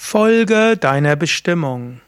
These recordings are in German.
Folge deiner Bestimmung.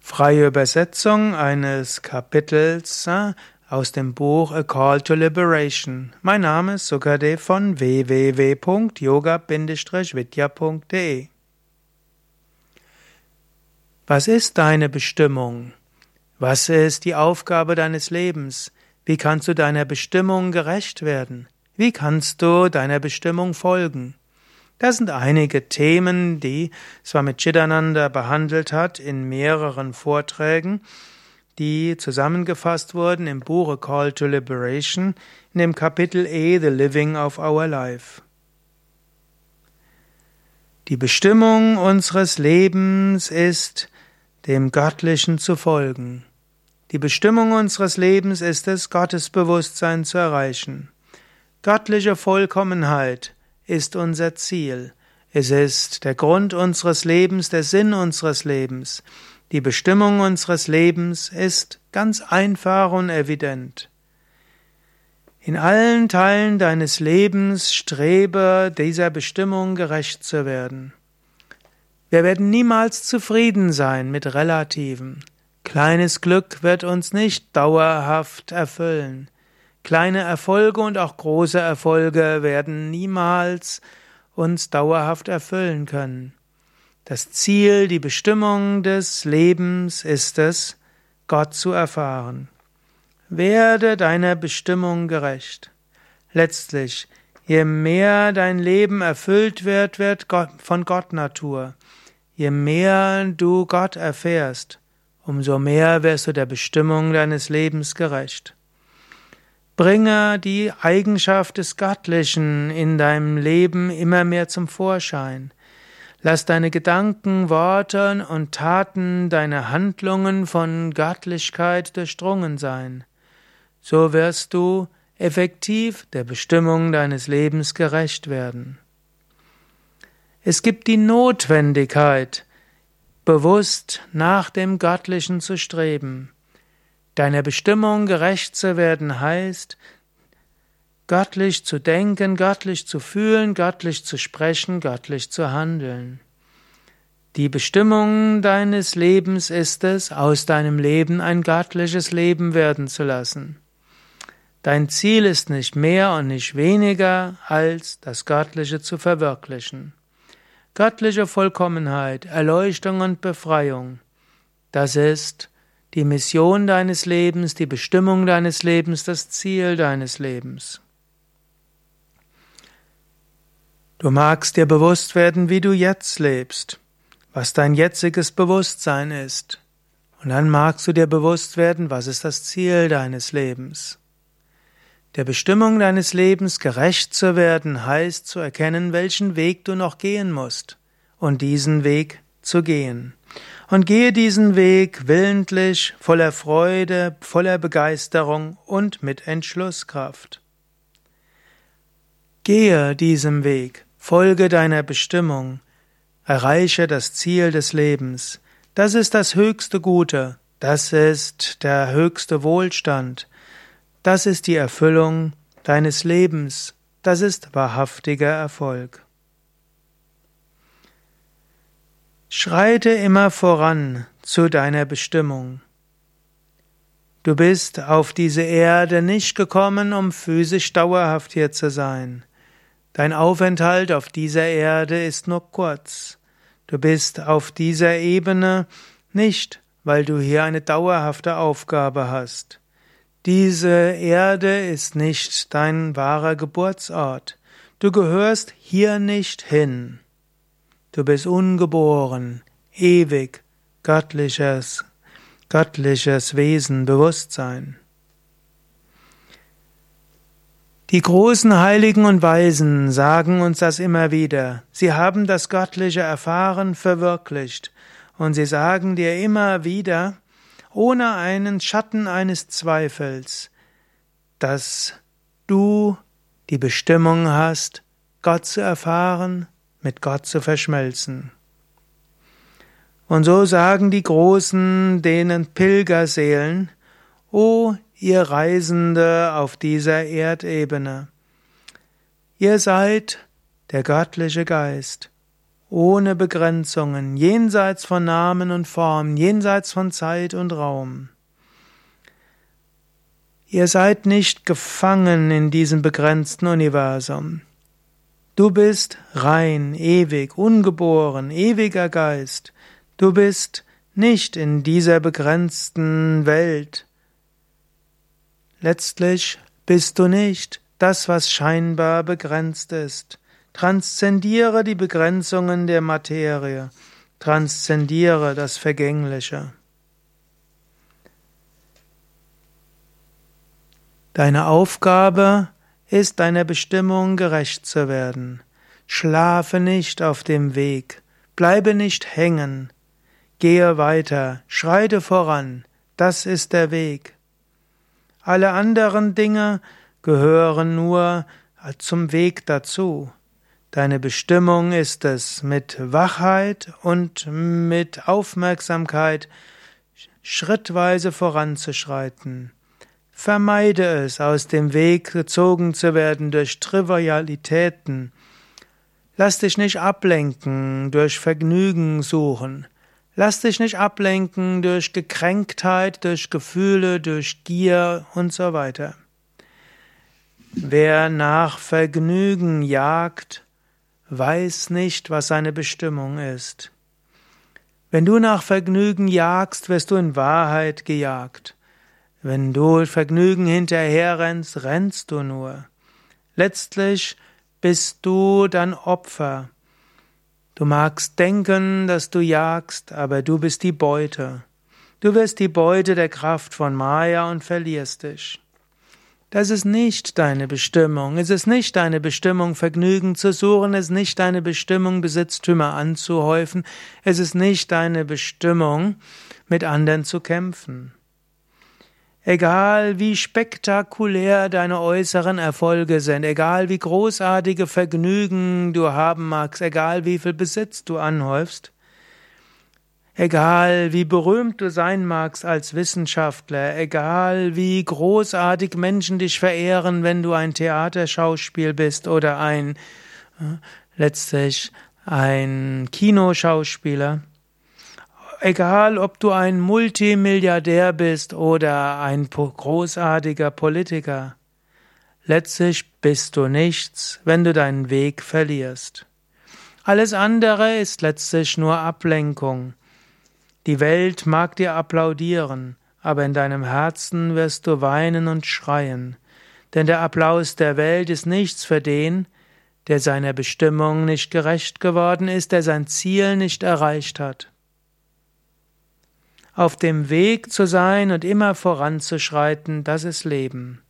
Freie Übersetzung eines Kapitels äh, aus dem Buch A Call to Liberation. Mein Name ist Sukadev von www.yoga-vidya.de. Was ist deine Bestimmung? Was ist die Aufgabe deines Lebens? Wie kannst du deiner Bestimmung gerecht werden? Wie kannst du deiner Bestimmung folgen? Das sind einige Themen, die Swami Chidananda behandelt hat in mehreren Vorträgen, die zusammengefasst wurden im Buch A Call to Liberation in dem Kapitel E The Living of Our Life. Die Bestimmung unseres Lebens ist, dem Göttlichen zu folgen. Die Bestimmung unseres Lebens ist es, Gottes Bewusstsein zu erreichen. Göttliche Vollkommenheit ist unser Ziel. Es ist der Grund unseres Lebens, der Sinn unseres Lebens. Die Bestimmung unseres Lebens ist ganz einfach und evident. In allen Teilen deines Lebens strebe dieser Bestimmung gerecht zu werden. Wir werden niemals zufrieden sein mit Relativen. Kleines Glück wird uns nicht dauerhaft erfüllen. Kleine Erfolge und auch große Erfolge werden niemals uns dauerhaft erfüllen können. Das Ziel, die Bestimmung des Lebens ist es, Gott zu erfahren. Werde deiner Bestimmung gerecht. Letztlich, je mehr dein Leben erfüllt wird, wird von Gott Natur. Je mehr du Gott erfährst, umso mehr wirst du der Bestimmung deines Lebens gerecht. Bringe die Eigenschaft des Göttlichen in deinem Leben immer mehr zum Vorschein. Lass deine Gedanken, Worte und Taten, deine Handlungen von Göttlichkeit durchdrungen sein. So wirst du effektiv der Bestimmung deines Lebens gerecht werden. Es gibt die Notwendigkeit, bewusst nach dem Göttlichen zu streben. Deiner Bestimmung gerecht zu werden heißt, göttlich zu denken, göttlich zu fühlen, göttlich zu sprechen, göttlich zu handeln. Die Bestimmung deines Lebens ist es, aus deinem Leben ein göttliches Leben werden zu lassen. Dein Ziel ist nicht mehr und nicht weniger, als das Göttliche zu verwirklichen. Göttliche Vollkommenheit, Erleuchtung und Befreiung, das ist die Mission deines Lebens, die Bestimmung deines Lebens, das Ziel deines Lebens. Du magst dir bewusst werden, wie du jetzt lebst, was dein jetziges Bewusstsein ist. Und dann magst du dir bewusst werden, was ist das Ziel deines Lebens. Der Bestimmung deines Lebens gerecht zu werden, heißt zu erkennen, welchen Weg du noch gehen musst und diesen Weg zu gehen und gehe diesen Weg willentlich, voller Freude, voller Begeisterung und mit Entschlusskraft. Gehe diesem Weg, folge deiner Bestimmung, erreiche das Ziel des Lebens. Das ist das höchste Gute, das ist der höchste Wohlstand, das ist die Erfüllung deines Lebens, das ist wahrhaftiger Erfolg. Schreite immer voran zu deiner Bestimmung. Du bist auf diese Erde nicht gekommen, um physisch dauerhaft hier zu sein. Dein Aufenthalt auf dieser Erde ist nur kurz. Du bist auf dieser Ebene nicht, weil du hier eine dauerhafte Aufgabe hast. Diese Erde ist nicht dein wahrer Geburtsort. Du gehörst hier nicht hin. Du bist ungeboren, ewig, göttliches, göttliches Wesen, Bewusstsein. Die großen Heiligen und Weisen sagen uns das immer wieder. Sie haben das Göttliche erfahren, verwirklicht. Und sie sagen dir immer wieder, ohne einen Schatten eines Zweifels, dass du die Bestimmung hast, Gott zu erfahren, mit Gott zu verschmelzen. Und so sagen die Großen denen Pilgerseelen, O ihr Reisende auf dieser Erdebene, ihr seid der göttliche Geist, ohne Begrenzungen, jenseits von Namen und Formen, jenseits von Zeit und Raum. Ihr seid nicht gefangen in diesem begrenzten Universum. Du bist rein, ewig, ungeboren, ewiger Geist. Du bist nicht in dieser begrenzten Welt. Letztlich bist du nicht das, was scheinbar begrenzt ist. Transzendiere die Begrenzungen der Materie, transzendiere das Vergängliche. Deine Aufgabe ist deiner Bestimmung gerecht zu werden. Schlafe nicht auf dem Weg, bleibe nicht hängen, gehe weiter, schreite voran, das ist der Weg. Alle anderen Dinge gehören nur zum Weg dazu. Deine Bestimmung ist es, mit Wachheit und mit Aufmerksamkeit schrittweise voranzuschreiten. Vermeide es, aus dem Weg gezogen zu werden durch Trivialitäten. Lass dich nicht ablenken durch Vergnügen suchen. Lass dich nicht ablenken durch Gekränktheit, durch Gefühle, durch Gier und so weiter. Wer nach Vergnügen jagt, weiß nicht, was seine Bestimmung ist. Wenn du nach Vergnügen jagst, wirst du in Wahrheit gejagt. Wenn du Vergnügen hinterherrennst, rennst du nur. Letztlich bist du dann Opfer. Du magst denken, dass du jagst, aber du bist die Beute. Du wirst die Beute der Kraft von Maya und verlierst dich. Das ist nicht deine Bestimmung. Es ist nicht deine Bestimmung, Vergnügen zu suchen. Es ist nicht deine Bestimmung, Besitztümer anzuhäufen. Es ist nicht deine Bestimmung, mit anderen zu kämpfen. Egal wie spektakulär deine äußeren Erfolge sind, egal wie großartige Vergnügen du haben magst, egal wie viel Besitz du anhäufst, Egal wie berühmt du sein magst als Wissenschaftler, egal wie großartig Menschen dich verehren, wenn du ein Theaterschauspiel bist oder ein äh, letztlich ein Kinoschauspieler, egal ob du ein Multimilliardär bist oder ein großartiger Politiker, letztlich bist du nichts, wenn du deinen Weg verlierst. Alles andere ist letztlich nur Ablenkung. Die Welt mag dir applaudieren, aber in deinem Herzen wirst du weinen und schreien, denn der Applaus der Welt ist nichts für den, der seiner Bestimmung nicht gerecht geworden ist, der sein Ziel nicht erreicht hat. Auf dem Weg zu sein und immer voranzuschreiten, das ist Leben.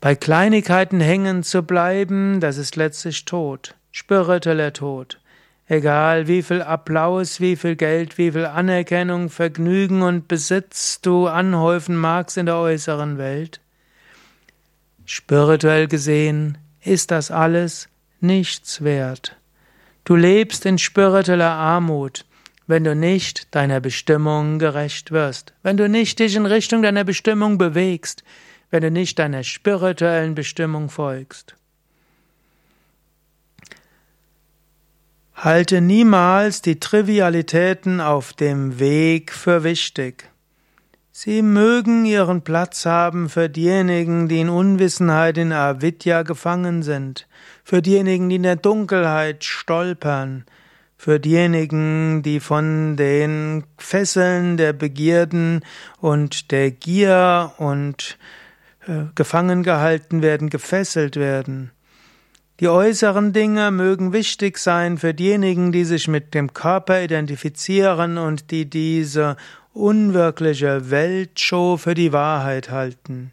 Bei Kleinigkeiten hängen zu bleiben, das ist letztlich Tod, spiritueller Tod. Egal wie viel Applaus, wie viel Geld, wie viel Anerkennung, Vergnügen und Besitz du anhäufen magst in der äußeren Welt, spirituell gesehen ist das alles nichts wert. Du lebst in spiritueller Armut, wenn du nicht deiner Bestimmung gerecht wirst, wenn du nicht dich in Richtung deiner Bestimmung bewegst, wenn du nicht deiner spirituellen Bestimmung folgst. Halte niemals die Trivialitäten auf dem Weg für wichtig. Sie mögen ihren Platz haben für diejenigen, die in Unwissenheit in Avidya gefangen sind, für diejenigen, die in der Dunkelheit stolpern, für diejenigen, die von den Fesseln der Begierden und der Gier und äh, gefangen gehalten werden, gefesselt werden. Die äußeren Dinge mögen wichtig sein für diejenigen, die sich mit dem Körper identifizieren und die diese unwirkliche Weltshow für die Wahrheit halten.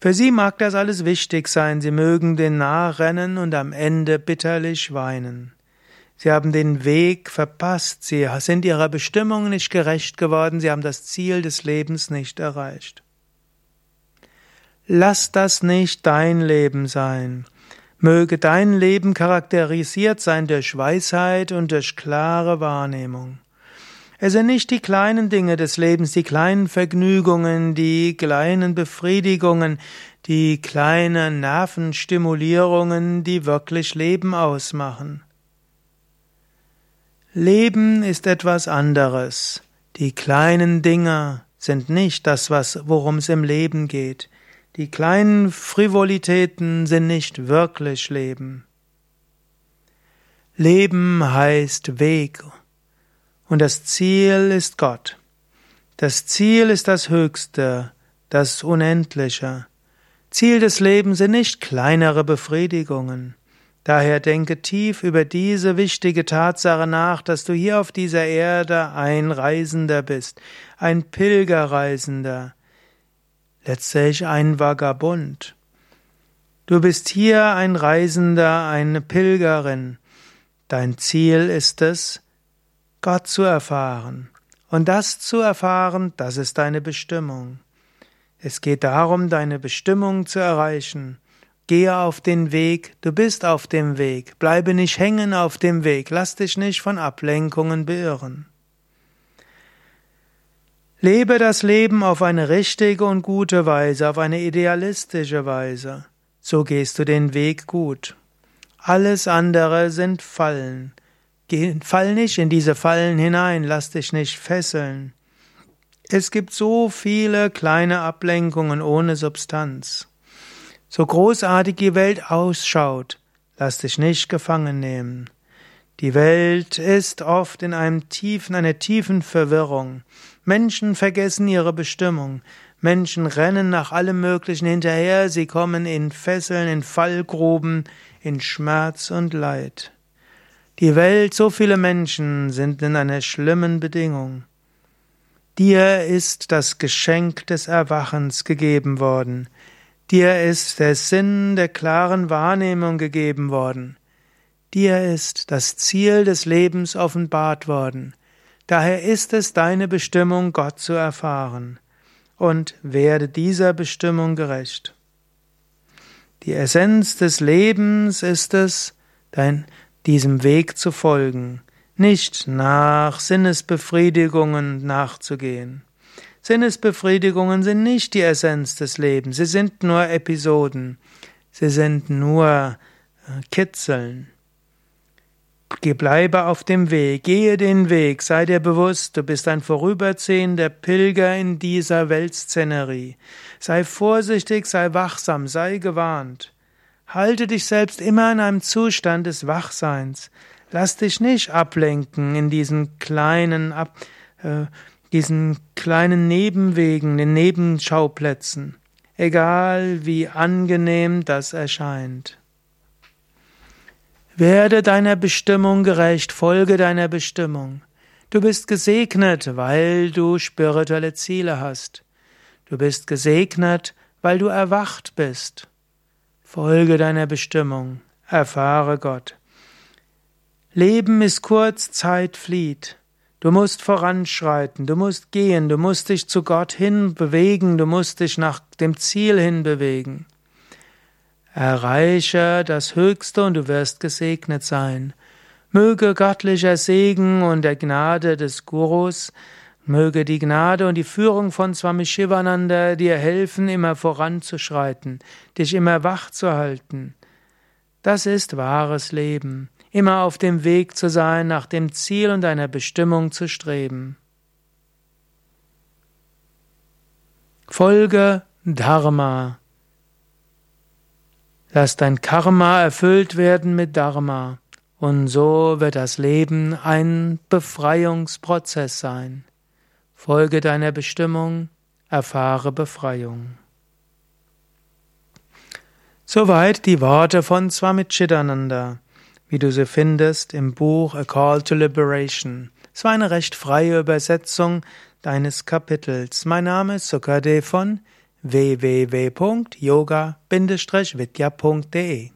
Für sie mag das alles wichtig sein, sie mögen den nachrennen und am Ende bitterlich weinen. Sie haben den Weg verpasst, sie sind ihrer Bestimmung nicht gerecht geworden, sie haben das Ziel des Lebens nicht erreicht. Lass das nicht dein Leben sein. Möge dein Leben charakterisiert sein durch Weisheit und durch klare Wahrnehmung. Es sind nicht die kleinen Dinge des Lebens, die kleinen Vergnügungen, die kleinen Befriedigungen, die kleinen Nervenstimulierungen, die wirklich Leben ausmachen. Leben ist etwas anderes. Die kleinen Dinge sind nicht das, worum es im Leben geht. Die kleinen Frivolitäten sind nicht wirklich Leben. Leben heißt Weg und das Ziel ist Gott. Das Ziel ist das Höchste, das Unendliche. Ziel des Lebens sind nicht kleinere Befriedigungen. Daher denke tief über diese wichtige Tatsache nach, dass du hier auf dieser Erde ein Reisender bist, ein Pilgerreisender, letztlich ein Vagabund. Du bist hier ein Reisender, eine Pilgerin. Dein Ziel ist es, Gott zu erfahren. Und das zu erfahren, das ist deine Bestimmung. Es geht darum, deine Bestimmung zu erreichen. Gehe auf den Weg, du bist auf dem Weg, bleibe nicht hängen auf dem Weg, lass dich nicht von Ablenkungen beirren. Lebe das Leben auf eine richtige und gute Weise, auf eine idealistische Weise. So gehst du den Weg gut. Alles andere sind Fallen. Geh, fall nicht in diese Fallen hinein, lass dich nicht fesseln. Es gibt so viele kleine Ablenkungen ohne Substanz. So großartig die Welt ausschaut, lass dich nicht gefangen nehmen. Die Welt ist oft in einem tiefen, einer tiefen Verwirrung. Menschen vergessen ihre Bestimmung. Menschen rennen nach allem Möglichen hinterher, sie kommen in Fesseln, in Fallgruben, in Schmerz und Leid. Die Welt, so viele Menschen sind in einer schlimmen Bedingung. Dir ist das Geschenk des Erwachens gegeben worden. Dir ist der Sinn der klaren Wahrnehmung gegeben worden. Dir ist das Ziel des Lebens offenbart worden. Daher ist es deine Bestimmung, Gott zu erfahren. Und werde dieser Bestimmung gerecht. Die Essenz des Lebens ist es, dein, diesem Weg zu folgen, nicht nach Sinnesbefriedigungen nachzugehen. Sinnesbefriedigungen sind nicht die Essenz des Lebens, sie sind nur Episoden, sie sind nur äh, Kitzeln. Bleibe auf dem Weg, gehe den Weg, sei dir bewusst, du bist ein vorüberziehender Pilger in dieser Weltszenerie. Sei vorsichtig, sei wachsam, sei gewarnt. Halte dich selbst immer in einem Zustand des Wachseins. Lass dich nicht ablenken in diesen kleinen, ab, äh, diesen kleinen Nebenwegen, den Nebenschauplätzen, egal wie angenehm das erscheint. Werde deiner Bestimmung gerecht, folge deiner Bestimmung. Du bist gesegnet, weil du spirituelle Ziele hast. Du bist gesegnet, weil du erwacht bist. Folge deiner Bestimmung, erfahre Gott. Leben ist kurz, Zeit flieht. Du musst voranschreiten, du musst gehen, du musst dich zu Gott hin bewegen, du musst dich nach dem Ziel hin bewegen. Erreiche das Höchste und du wirst gesegnet sein. Möge göttlicher Segen und der Gnade des Gurus, möge die Gnade und die Führung von Swami Shivananda dir helfen, immer voranzuschreiten, dich immer wach zu halten. Das ist wahres Leben, immer auf dem Weg zu sein, nach dem Ziel und deiner Bestimmung zu streben. Folge Dharma. Lass dein Karma erfüllt werden mit Dharma, und so wird das Leben ein Befreiungsprozess sein. Folge deiner Bestimmung, erfahre Befreiung. Soweit die Worte von Swami Chidananda, wie du sie findest im Buch A Call to Liberation. Es war eine recht freie Übersetzung deines Kapitels. Mein Name ist Sukade von www.yoga-vidya.de